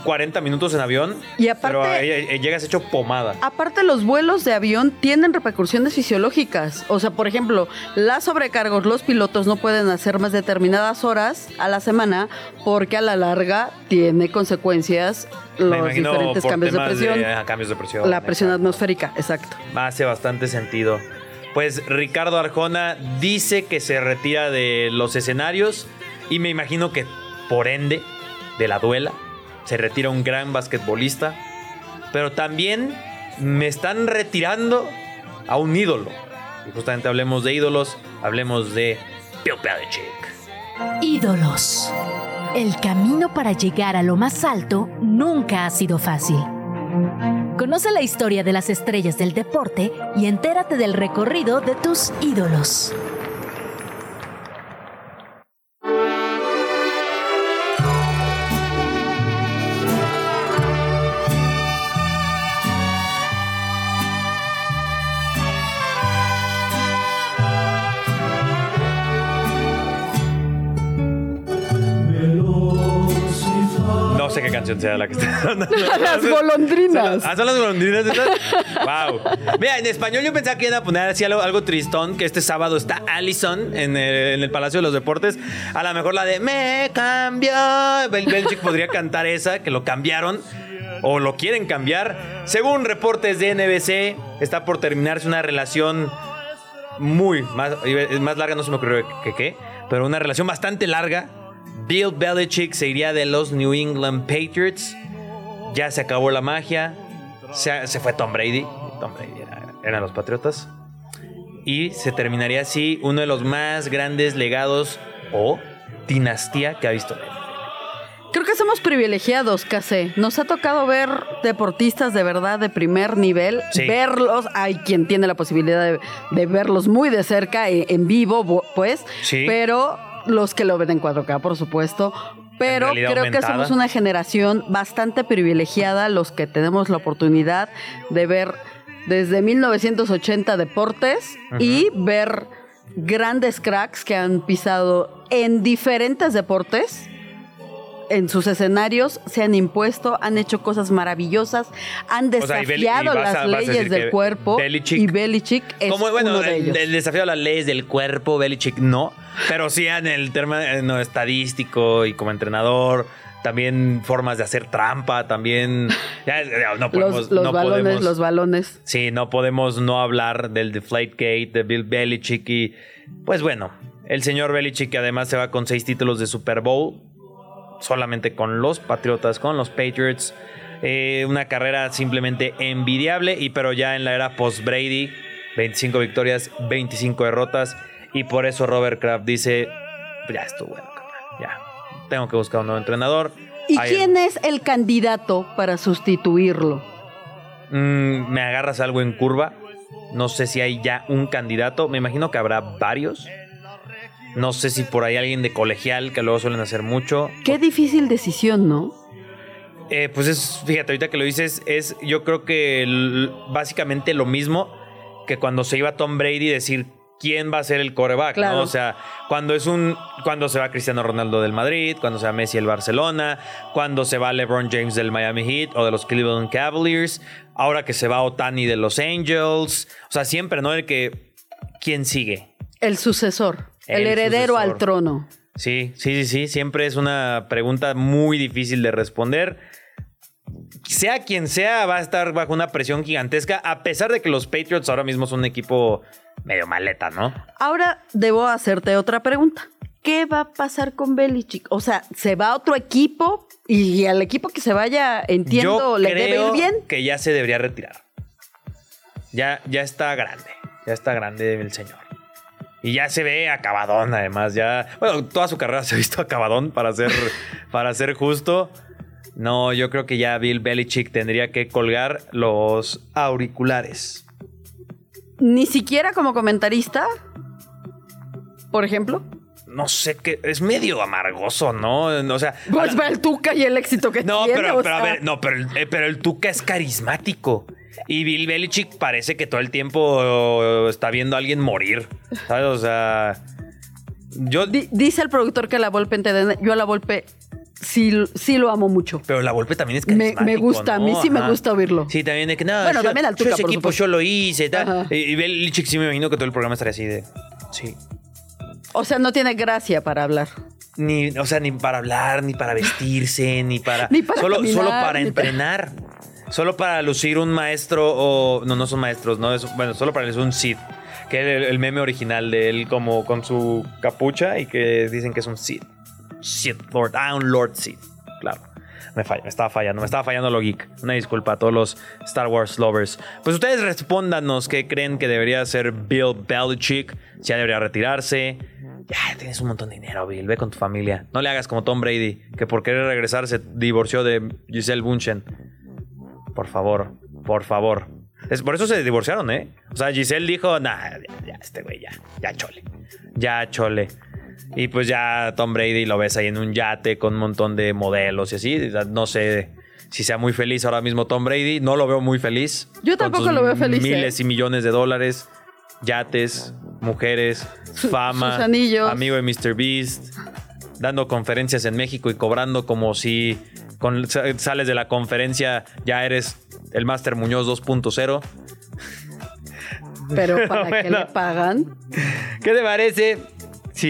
40 minutos en avión. Y aparte- Pero ahí- llegas hecho pomada. Aparte, los vuelos de avión tienen repercusiones fisiológicas. O sea, por ejemplo, las sobrecargos, los pilotos no pueden hacer más determinadas horas a la semana porque a la larga tiene consecuencias los diferentes cambios de presión. cambios de presión. la presión atmosférica, exacto. Hace bastante sentido. Pues Ricardo Arjona dice que se retira de los escenarios y me imagino que por ende de la duela se retira un gran basquetbolista. Pero también me están retirando a un ídolo. Y justamente hablemos de ídolos, hablemos de Bill Belichick. Ídolos. El camino para llegar a lo más alto nunca ha sido fácil. Conoce la historia de las estrellas del deporte y entérate del recorrido de tus ídolos. Sé qué canción sea la que está Las golondrinas. Ah, son las golondrinas esas. wow. Mira, en español yo pensaba que iban a poner así algo, algo tristón, que este sábado está Allison en el, en el Palacio de los Deportes. A lo mejor la de Me cambió. Bel Belichick podría cantar esa, que lo cambiaron. O lo quieren cambiar. Según reportes de NBC, está por terminarse una relación muy más, más larga, no se me ocurrió que qué, pero una relación bastante larga. Bill Belichick se iría de los New England Patriots. Ya se acabó la magia. Se, se fue Tom Brady. Tom Brady era, eran los Patriotas. Y se terminaría así uno de los más grandes legados o dinastía que ha visto. Creo que somos privilegiados, Case. Nos ha tocado ver deportistas de verdad de primer nivel, Sí. verlos. Hay quien tiene la posibilidad de, de verlos muy de cerca, e- en vivo, pues. Sí. Pero los que lo ven en 4K, por supuesto. Pero creo aumentada. que somos una generación bastante privilegiada, los que tenemos la oportunidad de ver desde 1980 deportes y ver grandes cracks que han pisado en diferentes deportes en sus escenarios se han impuesto, han hecho cosas maravillosas, han O sea, y Bel- y desafiado a- las leyes del cuerpo Belichick- y Belichick es Como, bueno, uno de el, ellos. el desafío a las leyes del cuerpo, Belichick no. Pero sí en el tema eh, no, estadístico y como entrenador. También formas de hacer trampa, también. ya, ya, no podemos. los los no balones, podemos- los balones. Sí, no podemos no hablar del Deflategate, de Bill Belichick y pues bueno, el señor Belichick que además se va con seis títulos de Super Bowl, solamente con los Patriotas, con los Patriots. Eh, una carrera simplemente envidiable y pero ya en la era post Brady, 25 victorias, 25 derrotas y por eso Robert Kraft dice, ya estuvo bueno, ya. Tengo que buscar un nuevo entrenador. ¿Y Ahí- quién es el candidato para sustituirlo? Mm, me agarras algo en curva. No sé si hay ya un candidato. Me imagino que habrá varios. No sé si por ahí alguien de colegial, que luego suelen hacer mucho. Qué difícil decisión, ¿no? Eh, pues es, fíjate, ahorita que lo dices, es yo creo que básicamente lo mismo que cuando se iba Tom Brady decir quién va a ser el coreback, Claro. ¿no? O sea, cuando es un, cuando se va Cristiano Ronaldo del Madrid, cuando se va Messi del Barcelona, cuando se va LeBron James del Miami Heat o de los Cleveland Cavaliers, ahora que se va Otani de los Angels, o sea, siempre, ¿no? El que, ¿quién sigue? El sucesor, el, El heredero sucesor. al trono. Sí, sí, sí, sí. Siempre es una pregunta muy difícil de responder. Sea quien sea, va a estar bajo una presión gigantesca, a pesar de que los Patriots ahora mismo son un equipo medio maleta, ¿no? Ahora debo hacerte otra pregunta. ¿Qué va a pasar con Belichick? O sea, ¿se va a otro equipo? Y al equipo que se vaya, entiendo, Yo le debe ir bien. que ya se debería retirar. Ya, ya está grande. Ya está grande el señor. Y ya se ve acabadón, además. Ya. Bueno, toda su carrera se ha visto acabadón, para ser, para ser justo. No, yo creo que ya Bill Belichick tendría que colgar los auriculares. Ni siquiera como comentarista, por ejemplo. No sé qué. Es medio amargoso, ¿no? O sea. Pues va el Tuca y el éxito que No, tiene. pero, a ver, no, pero, eh, pero el Tuca es carismático. Y Bill Belichick parece que todo el tiempo está viendo a alguien morir. ¿Sabes? O sea. Yo. Di- dice el productor que la Volpe, ente- yo a la Volpe sí, sí lo amo mucho. Pero la Volpe también es Me, carismático, me gusta, a mí sí me gusta oírlo. Sí, también de que nada. Bueno, yo, también al yo Tuca, ese por equipo supuesto. yo lo hice. tal. Y, y Belichick sí me imagino que todo el programa estaría así de. Sí. O sea, no tiene gracia para hablar. Ni, o sea, ni para hablar, ni para vestirse, ni para. Ni para solo, caminar, solo para ni para- entrenar. Solo para lucir un maestro o. No, no son maestros, no. Es, bueno, solo para lucir un Sith. Que es el, meme original de él, como con su capucha y que dicen que es un Sith. Sith Lord. Ah, un Lord Sith. Claro. Me, falla, me estaba fallando, me estaba fallando lo geek. Una disculpa a todos los Star Wars lovers. Pues ustedes respóndanos qué creen que debería hacer Bill Belichick. Si ya debería retirarse. Ya tienes un montón de dinero, Bill. Ve con tu familia. No le hagas como Tom Brady, que por querer regresar se divorció de Giselle Bunchen. Por favor, por favor. Es, por eso se divorciaron, ¿eh? O sea, Giselle dijo, nah, ya, ya, este güey, ya, ya chole. Ya chole. Y pues ya Tom Brady lo ves ahí en un yate con un montón de modelos y así. No sé si sea muy feliz ahora mismo Tom Brady. No lo veo muy feliz. Yo tampoco lo veo feliz, Miles ¿eh? y millones de dólares, yates, mujeres, fama, sus anillos. amigo de Mr. Beast, dando conferencias en México y cobrando como si con- sa- sales de la conferencia ya eres el Master Muñoz 2.0. Pero ¿para qué le pagan? ¿Qué te parece si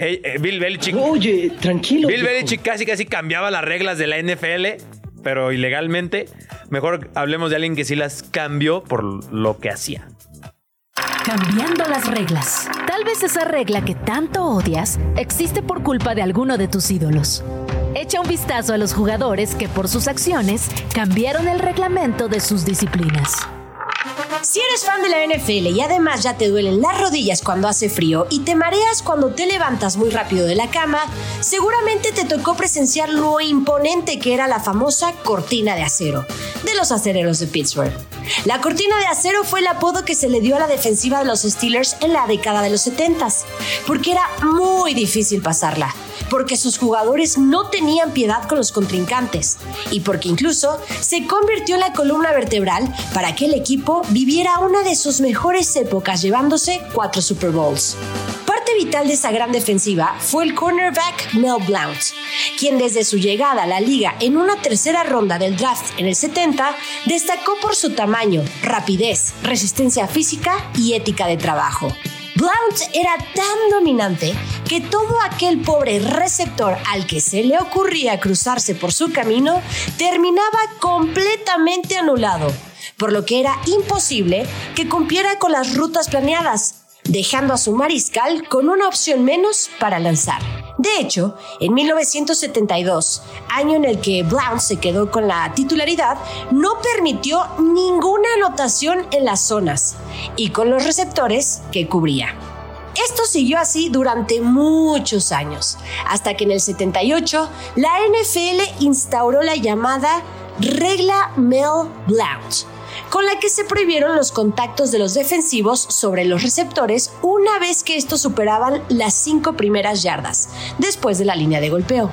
eh, eh, Bill Belichick... Oye, tranquilo. Bill. Belichick casi casi cambiaba las reglas de la NFL, pero ilegalmente. Mejor hablemos de alguien que sí las cambió por lo que hacía. Cambiando las reglas. Tal vez esa regla que tanto odias existe por culpa de alguno de tus ídolos. Echa un vistazo a los jugadores que por sus acciones cambiaron el reglamento de sus disciplinas. Si eres fan de la NFL y además ya te duelen las rodillas cuando hace frío y te mareas cuando te levantas muy rápido de la cama, seguramente te tocó presenciar lo imponente que era la famosa cortina de acero de los acereros de Pittsburgh. La cortina de acero fue el apodo que se le dio a la defensiva de los Steelers en la década de los 70 porque era muy difícil pasarla, porque sus jugadores no tenían piedad con los contrincantes y porque incluso se convirtió en la columna vertebral para que el equipo viviera una de sus mejores épocas llevándose cuatro Super Bowls. Parte vital de esa gran defensiva fue el cornerback Mel Blount, quien desde su llegada a la liga en una tercera ronda del draft en el 70 destacó por su tamaño, rapidez, resistencia física y ética de trabajo. Blount era tan dominante que todo aquel pobre receptor al que se le ocurría cruzarse por su camino terminaba completamente anulado, por lo que era imposible que cumpliera con las rutas planeadas, dejando a su mariscal con una opción menos para lanzar. De hecho, en 1972, año en el que Blount se quedó con la titularidad, no permitió ninguna anotación en las zonas y con los receptores que cubría. Esto siguió así durante muchos años, hasta que en el 78 la NFL instauró la llamada Regla Mel Blount, con la que se prohibieron los contactos de los defensivos sobre los receptores una vez que estos superaban las cinco primeras yardas, después de la línea de golpeo.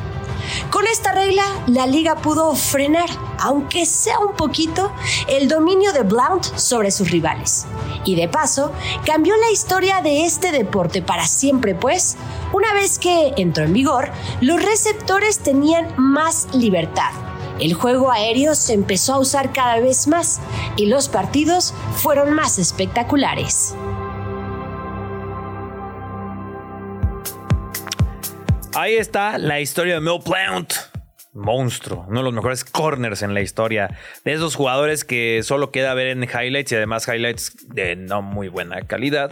Con esta regla, la liga pudo frenar, aunque sea un poquito, el dominio de Blount sobre sus rivales. Y de paso, cambió la historia de este deporte para siempre, pues, una vez que entró en vigor, los receptores tenían más libertad. El juego aéreo se empezó a usar cada vez más y los partidos fueron más espectaculares. Ahí está la historia de Mel Blount. Monstruo, uno de los mejores corners en la historia. De esos jugadores que solo queda ver en highlights y además highlights de no muy buena calidad.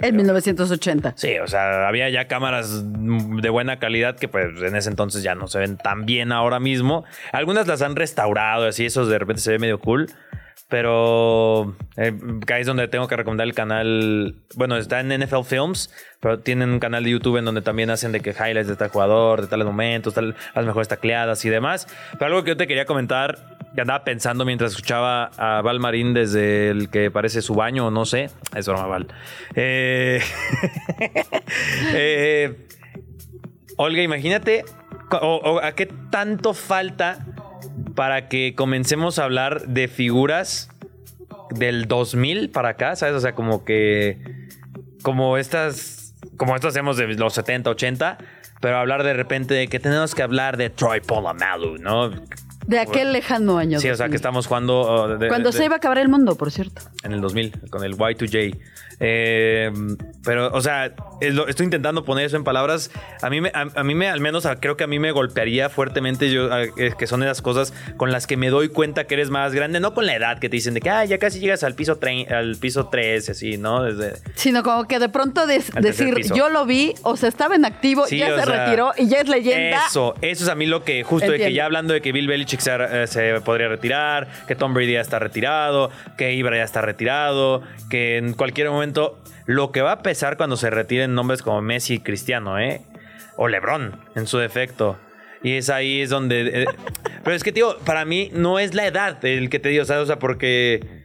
En 1980. Sí, o sea, había ya cámaras de buena calidad que pues en ese entonces ya no se ven tan bien ahora mismo. Algunas las han restaurado, así eso de repente se ve medio cool. Pero eh, ahí es donde tengo que recomendar el canal. Bueno, está en NFL Films, pero tienen un canal de YouTube en donde también hacen de que highlights de tal jugador, de tales momentos, tal- las mejores tacleadas y demás. Pero algo que yo te quería comentar, andaba pensando mientras escuchaba a Val Marín desde el que parece su baño, no sé. Es broma, Val. Eh, eh, Olga, imagínate o a qué tanto falta para que comencemos a hablar de figuras del 2000 para acá, ¿sabes? O sea, como que como estas como esto hacemos de los 70, 80, Pero hablar de repente de que tenemos que hablar de Troy Polamalu, ¿no? De aquel lejano año. Sí, o sea, 2000. que estamos jugando... oh, de- Cuando de- se iba a acabar el mundo, por cierto. En el 2000, con el Y2J. Eh, pero, o sea, estoy intentando poner eso en palabras. A mí, me, a, a mí me, al menos, creo que a mí me golpearía fuertemente, yo, a- que son esas cosas con las que me doy cuenta que eres más grande, no con la edad que te dicen de que ah, ya casi llegas al piso, al piso 3, así, ¿no? Desde, Sino como que de pronto decir, piso. yo lo vi, o sea, estaba en activo, Sí, ya se sea, retiró y ya es leyenda. Eso, eso es a mí lo que, justo de que Entiendo. ya hablando de que Bill Belichick se, eh, se podría retirar, que Tom Brady ya está retirado, que Ibra ya está retirado, que en cualquier momento lo que va a pesar cuando se retiren nombres como Messi y Cristiano, ¿eh? O LeBron, en su defecto. Y es ahí es donde... eh, pero es que, tío, para mí no es la edad el que te digo, ¿sabes? O sea, porque...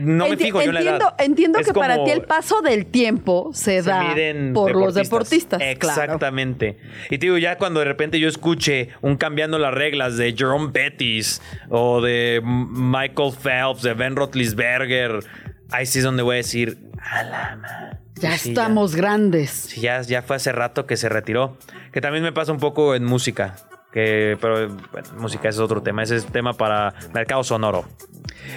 No me Enti- fijo yo en la entiendo, edad. entiendo Es que para ti el paso del tiempo se, se da por los deportistas. Claro. Exactamente. Y te digo, ya cuando de repente yo escuche un cambiando las reglas de Jerome Bettis o de Michael Phelps, de Ben Roethlisberger, ahí sí es donde voy a decir, a la ma-". Ya Sí, estamos grandes. Sí, ya, ya fue hace rato que se retiró. Que también me pasa un poco en música. Que, pero bueno, música es otro tema. Ese es tema para mercado sonoro.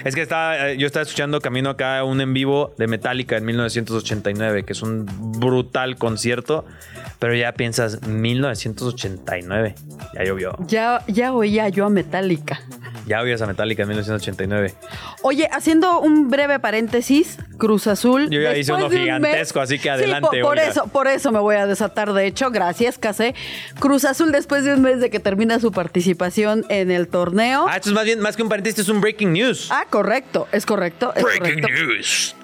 Es que está, eh, yo estaba escuchando camino acá un en vivo de Metallica en 1989, que es un brutal concierto. Pero ya piensas, 1989. Ya llovió. Ya, ya oía yo a Metallica. Ya oías a Metallica en 1989. Oye, haciendo un breve paréntesis, Cruz Azul. Yo ya hice uno gigantesco, así que Sí, adelante, por, por eso, por eso me voy a desatar. De hecho, gracias, Casé. Cruz Azul, después de un mes de que termina su participación en el torneo. Ah, esto es más bien, más que un paréntesis, es un breaking news. Ah, correcto, es correcto. Es correcto. news.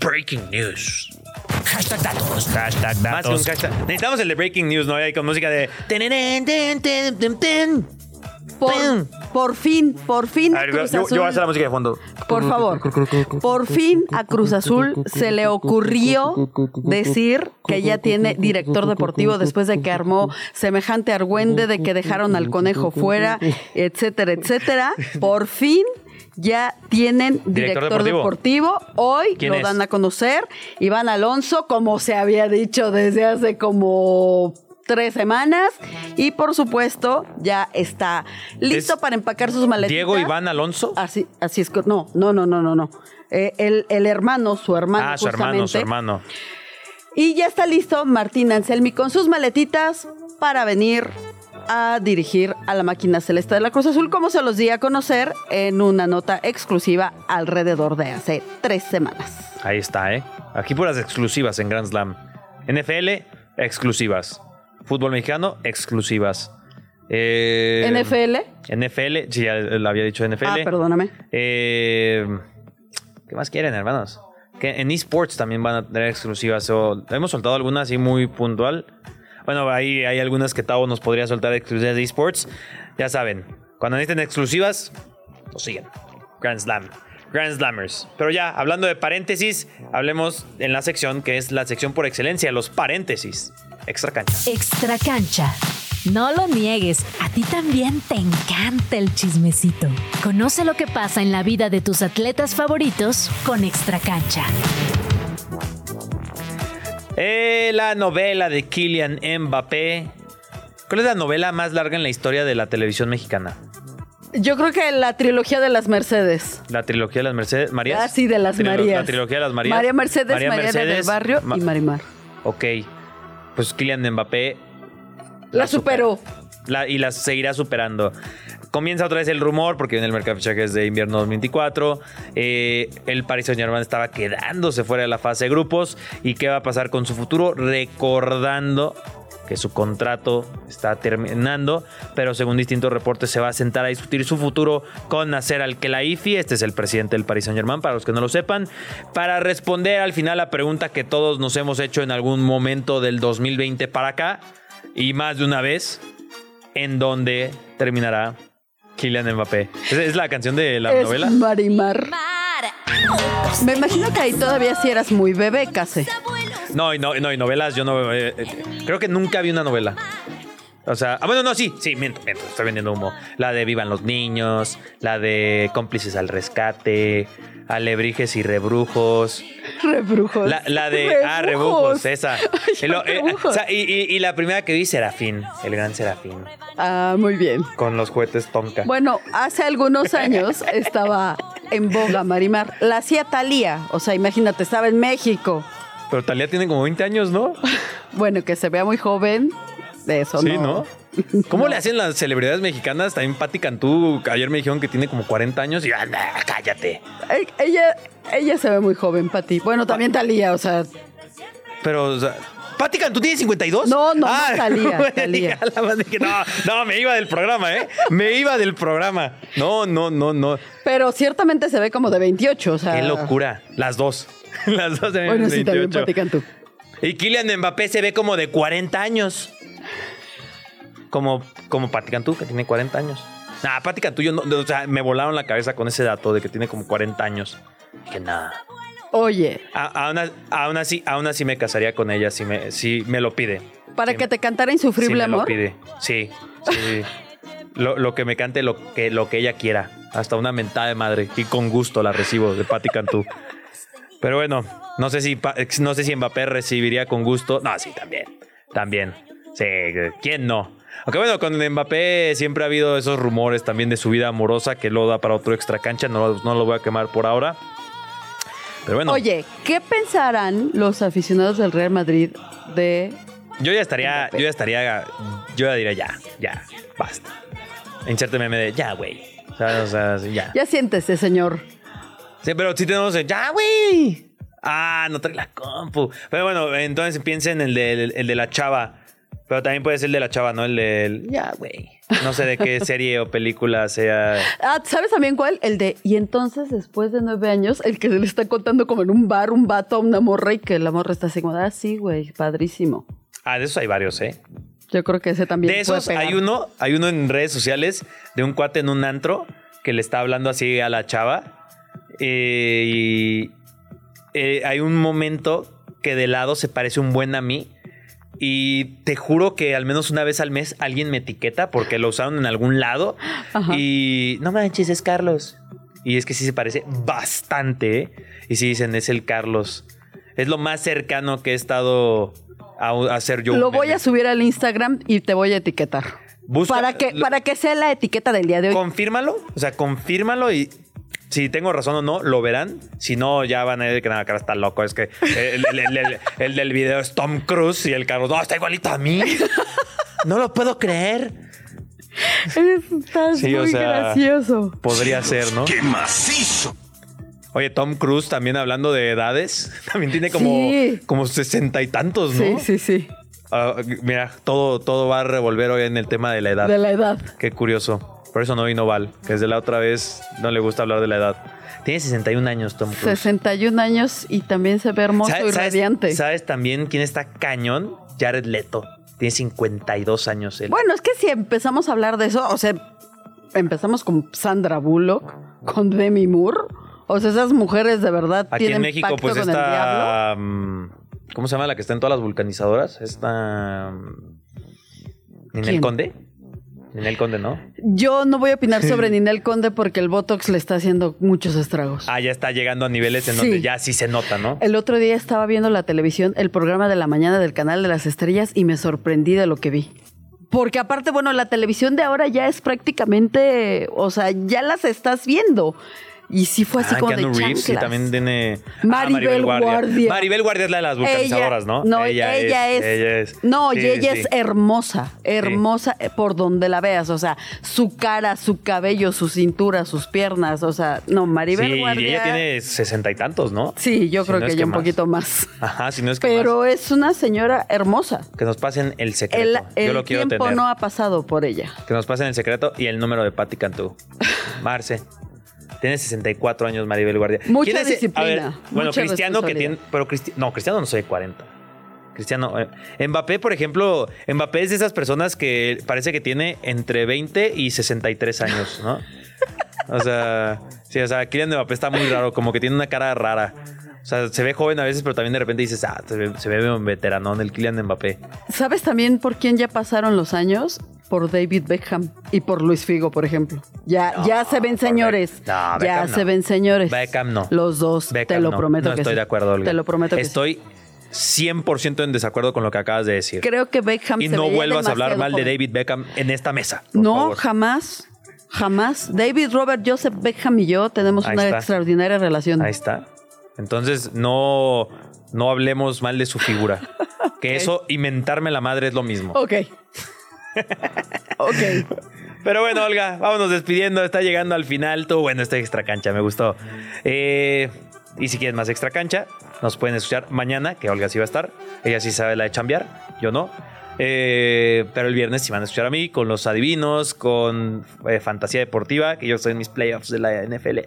Breaking news. Hashtag datos. Hashtag datos. Más que un hashtag. Necesitamos el de breaking news, ¿no? Ahí con música de. Por, por fin, por fin. A ver, Cruz yo, Azul- yo voy a hacer la música de fondo. Por favor, por fin a Cruz Azul se le ocurrió decir que ya tiene director deportivo después de que armó semejante argüende de que dejaron al conejo fuera, etcétera, etcétera. Por fin ya tienen director, Director deportivo. deportivo. Hoy ¿Quién lo es? dan a conocer. Iván Alonso, como se había dicho desde hace como tres semanas. Y por supuesto, ya está listo ¿Es para empacar sus maletitas. Diego Iván Alonso. Así, así es. No, no, no, no, no, no. Eh, el, el hermano, su hermano. Ah, su hermano, su hermano. Y ya está listo Martín Anselmi con sus maletitas para venir a dirigir a la máquina celeste de la Cruz Azul, como se los di a conocer en una nota exclusiva alrededor de hace tres semanas. Ahí está, ¿eh? Aquí puras exclusivas en Grand Slam. NFL, exclusivas. Fútbol mexicano, exclusivas. Eh, NFL. NFL, sí, ya lo había dicho NFL. Ah, perdóname. Eh, ¿Qué más quieren, hermanos? Que en esports también van a tener exclusivas. O, hemos soltado algunas así muy puntual. Bueno, ahí hay algunas que Tavo nos podría soltar exclusivas de esports. Ya saben, cuando necesiten exclusivas, nos siguen. Grand Slam. Grand Slammers. Pero ya, hablando de paréntesis, hablemos en la sección que es la sección por excelencia, los paréntesis. Extra cancha. Extra cancha. No lo niegues, a ti también te encanta el chismecito. Conoce lo que pasa en la vida de tus atletas favoritos con Extra cancha. Eh, la novela de Kylian Mbappé. ¿Cuál es la novela más larga en la historia de la televisión mexicana? Yo creo que la trilogía de las Mercedes. La trilogía de las Mercedes. ¿Marías? Ah, sí, de las Trilo- Marías. La trilogía de las Marías. María Mercedes, María, del Barrio Ma- y Marimar. Ok. Pues Kylian Mbappé. La superó. La- y las seguirá superando. Comienza otra vez el rumor, porque viene el mercado de fichajes de invierno 2024. Eh, el Paris Saint Germain estaba quedándose fuera de la fase de grupos. ¿Y qué va a pasar con su futuro? Recordando que su contrato está terminando, pero según distintos reportes se va a sentar a discutir su futuro con Nasser Al-Khelaifi, este es el presidente del Paris Saint-Germain, para los que no lo sepan, para responder al final la pregunta que todos nos hemos hecho en algún momento del 2020 para acá, y más de una vez, en dónde terminará Kylian Mbappé. ¿Es, es la canción de la es novela? Marimar. Me imagino que ahí todavía sí eras muy bebé, casi. No, y no, no, y novelas, yo no. eh, eh, creo que nunca vi una novela. O sea, ah, bueno, no, sí, sí, miento, miento, estoy vendiendo humo. La de Vivan los Niños, la de Cómplices al Rescate, Alebrijes y Rebrujos. Rebrujos. La, la de. Ah, Rebujos, esa. Y, lo- eh, o sea, y- y- y la primera que vi, Serafín, el gran Serafín, Ah, muy bien. con los juguetes Tonka. Bueno, hace algunos años estaba en boga Marimar. La hacía Talía. O sea, imagínate, estaba en México. Pero Talía tiene como 20 años, ¿no? Bueno, que se vea muy joven. De eso Sí, no. ¿no? ¿Cómo le hacen las celebridades mexicanas? También Patti Cantú, ayer me dijeron que tiene como 40 años y anda, cállate. E- Ella, ella se ve muy joven, Pati. Bueno, también Talía, o sea. Pero, o sea, ¿Patti Cantú tiene 52? No, no, Ah, no, Talía, no, no, me iba del programa, ¿eh? Me iba del programa. No, no, no, no. Pero ciertamente se ve como de 28, o sea. Qué locura. Las dos. Las dos de Bueno, sí, también 28. Pati Cantú. Y Kylian Mbappé se ve como de 40 años. Como, como Pati Cantú, que tiene 40 años. Nah, Pati Cantú, yo no, o sea, me volaron la cabeza con ese dato de que tiene como 40 años. Que nada. Oye, A- Aún, así, aún así me casaría con ella si me, si me lo pide. para que te cantara Insufrible si me lo pide. Sí, sí. sí. Lo, lo que me cante, lo que, lo que ella quiera. Hasta una mentada de madre. Y con gusto la recibo de Pati Cantú. Pero bueno, no sé si no sé si Mbappé recibiría con gusto. No, sí, también. También. Sí, ¿quién no? Aunque bueno, con Mbappé siempre ha habido esos rumores también de su vida amorosa que lo da para otro extra cancha. No, no lo voy a quemar por ahora. Pero bueno, Oye, ¿qué pensarán los aficionados del Real Madrid de yo ya estaría, yo ya estaría, yo ya diría ya, ya, basta. Inserte meme de ya, güey. O sea, sí, ya. Ya siéntese, señor. Sí, pero sí tenemos el ya, güey. Ah, no trae la compu. Pero bueno, entonces piensen en el de, el de la chava. Pero también puede ser el de la chava, ¿no? El del ya, güey. No sé de qué serie o película sea. Ah, ¿sabes también cuál? El de, y entonces después de nueve años, el que se le está contando como en un bar, un vato a una morra y que la morra está así como, ah, sí, güey, padrísimo. Ah, de esos hay varios, ¿eh? Yo creo que ese también De puede esos pegar. hay uno, hay uno en redes sociales de un cuate en un antro que le está hablando así a la chava. Eh, y eh, hay un momento que de lado se parece un buen a mí. Y te juro que al menos una vez al mes alguien me etiqueta porque lo usaron en algún lado. Ajá. Y no manches, es Carlos. Y es que sí se parece bastante. ¿eh? Y sí dicen, es el Carlos. Es lo más cercano que he estado a, a hacer yo. Lo voy meme. a subir al Instagram y te voy a etiquetar. Busca- para, que, para que sea la etiqueta del día de hoy. Confírmalo, o sea, confírmalo y si tengo razón o no, lo verán. Si no, ya van a ver que nada, cara está loco. Es que el, el- el- el- el del video es Tom Cruise y el Carlos, no, está igualito a mí. No lo puedo creer. Estás Sí, o muy sea, gracioso. Podría ser, ¿no? ¡Qué macizo! Oye, Tom Cruise también hablando de edades, también tiene como, Sí. como sesenta y tantos, ¿no? Sí, sí, sí. Ah, mira, todo, todo va a revolver hoy en el tema de la edad. De la edad. Qué curioso. Por eso no vino Val, que desde la otra vez no le gusta hablar de la edad. Tiene 61 años, Tom Cruise. 61 años y también se ve hermoso ¿Sabes- y radiante. ¿Sabes también quién está cañón? Jared Leto. Tiene 52 años él. Bueno, es que si empezamos a hablar de eso, o sea, empezamos con Sandra Bullock, con Demi Moore. O sea, esas mujeres de verdad Aquí tienen en México, pacto pues con el diablo. mm, ¿Cómo se llama la que está en todas las vulcanizadoras? Está. mm, Ninel ¿Quién? Conde. Ninel Conde, ¿no? Yo no voy a opinar sobre Ninel Conde porque el Botox le está haciendo muchos estragos. Ah, ya está llegando a niveles en Sí. donde ya sí se nota, ¿no? El otro día estaba viendo la televisión, el programa de la mañana del canal de las estrellas y me sorprendí de lo que vi. Porque aparte, bueno, la televisión de ahora ya es prácticamente, o sea, ya las estás viendo. Y sí fue así Ah, como de Keanu Reeves, sí, chanclas. también tiene. Ah, Maribel Guardia. Maribel Guardia es la de las vulcanizadoras, ¿no? No, ella, es, Ella es. No, y ella sí. es hermosa, hermosa eh, por donde la veas. O sea, su cara, su cabello, su cintura, sus piernas. O sea, no, Maribel Sí, y Guardia. ella tiene sesenta y tantos, ¿no? Sí, yo Si creo no que es ya un poquito más. Ajá, si no es que Pero es una señora hermosa. Que nos pasen el secreto. El, Yo lo quiero tiempo tener. no ha pasado por ella. Que nos pasen el secreto y el número de Patti Cantú. Marce. Tiene 64 años Maribel Guardia. Mucha ¿Quién es- disciplina, ver, bueno, mucha Cristiano que tiene. Pero Cristi- no, Cristiano no soy 40. Cristiano. eh, Mbappé, por ejemplo, Mbappé es de esas personas que parece que tiene entre 20 y 63 años, ¿no? O sea, sí, o sea, Kylian Mbappé está muy raro, como que tiene una cara rara. O sea, se ve joven a veces, pero también de repente dices, ah, se ve, se ve un veteranón el Kylian Mbappé. ¿Sabes también por quién ya pasaron los años? Por David Beckham y por Luis Figo, por ejemplo. Ya, ya se ven señores. No, ya se ven señores. Beckham no. Los dos, Beckham te lo prometo No que estoy sí. de acuerdo, Olga. Te lo prometo que sí. Estoy 100% en desacuerdo con lo que acabas de decir. Creo que Beckham y se no vuelvas a hablar mal de. David Beckham en esta mesa. No, favor. jamás. Jamás. David, Robert, Joseph Beckham y yo tenemos Ahí una está. extraordinaria relación. Ahí está. Entonces, no, no hablemos mal de su figura. Que eso, inventarme la madre es lo mismo. Ok. Ok. Pero bueno, Olga, vámonos despidiendo. Está llegando al final. Todo bueno este extra cancha, me gustó. Eh, y si quieren más extra cancha, nos pueden escuchar mañana, que Olga sí va a estar. Ella sí sabe la de chambear, yo no. Eh, pero el viernes sí van a escuchar a mí con los adivinos, con eh, fantasía deportiva, que yo estoy en mis playoffs de la NFL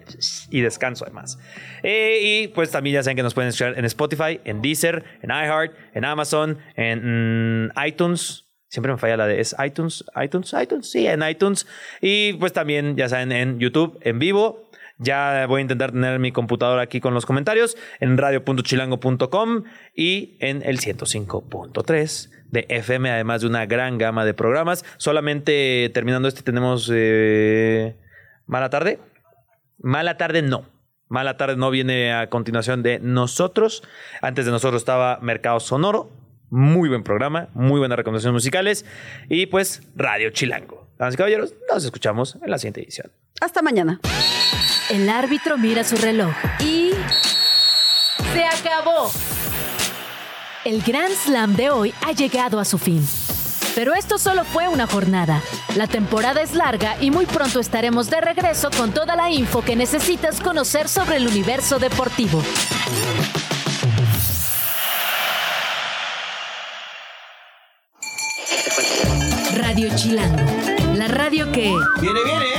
y descanso además. Y pues también ya saben que nos pueden escuchar en Spotify, en Deezer, en iHeart, en Amazon, en mm, iTunes. Siempre me falla la de es iTunes, iTunes, iTunes, sí, en iTunes. Y pues también, ya saben, en YouTube, en vivo. Ya voy a intentar tener mi computadora aquí con los comentarios en radio.chilango.com y en el 105.3 de FM, además de una gran gama de programas. Solamente terminando este tenemos eh, Mala Tarde. Mala Tarde no. Mala Tarde no viene a continuación de nosotros. Antes de nosotros estaba Mercado Sonoro. Muy buen programa, muy buenas recomendaciones musicales. Y pues Radio Chilango. Damas y caballeros, nos escuchamos en la siguiente edición. Hasta mañana. El árbitro mira su reloj y... ¡Se acabó! El Grand Slam de hoy ha llegado a su fin. Pero esto solo fue una jornada. La temporada es larga y muy pronto estaremos de regreso con toda la info que necesitas conocer sobre el universo deportivo. La radio que... Viene, viene.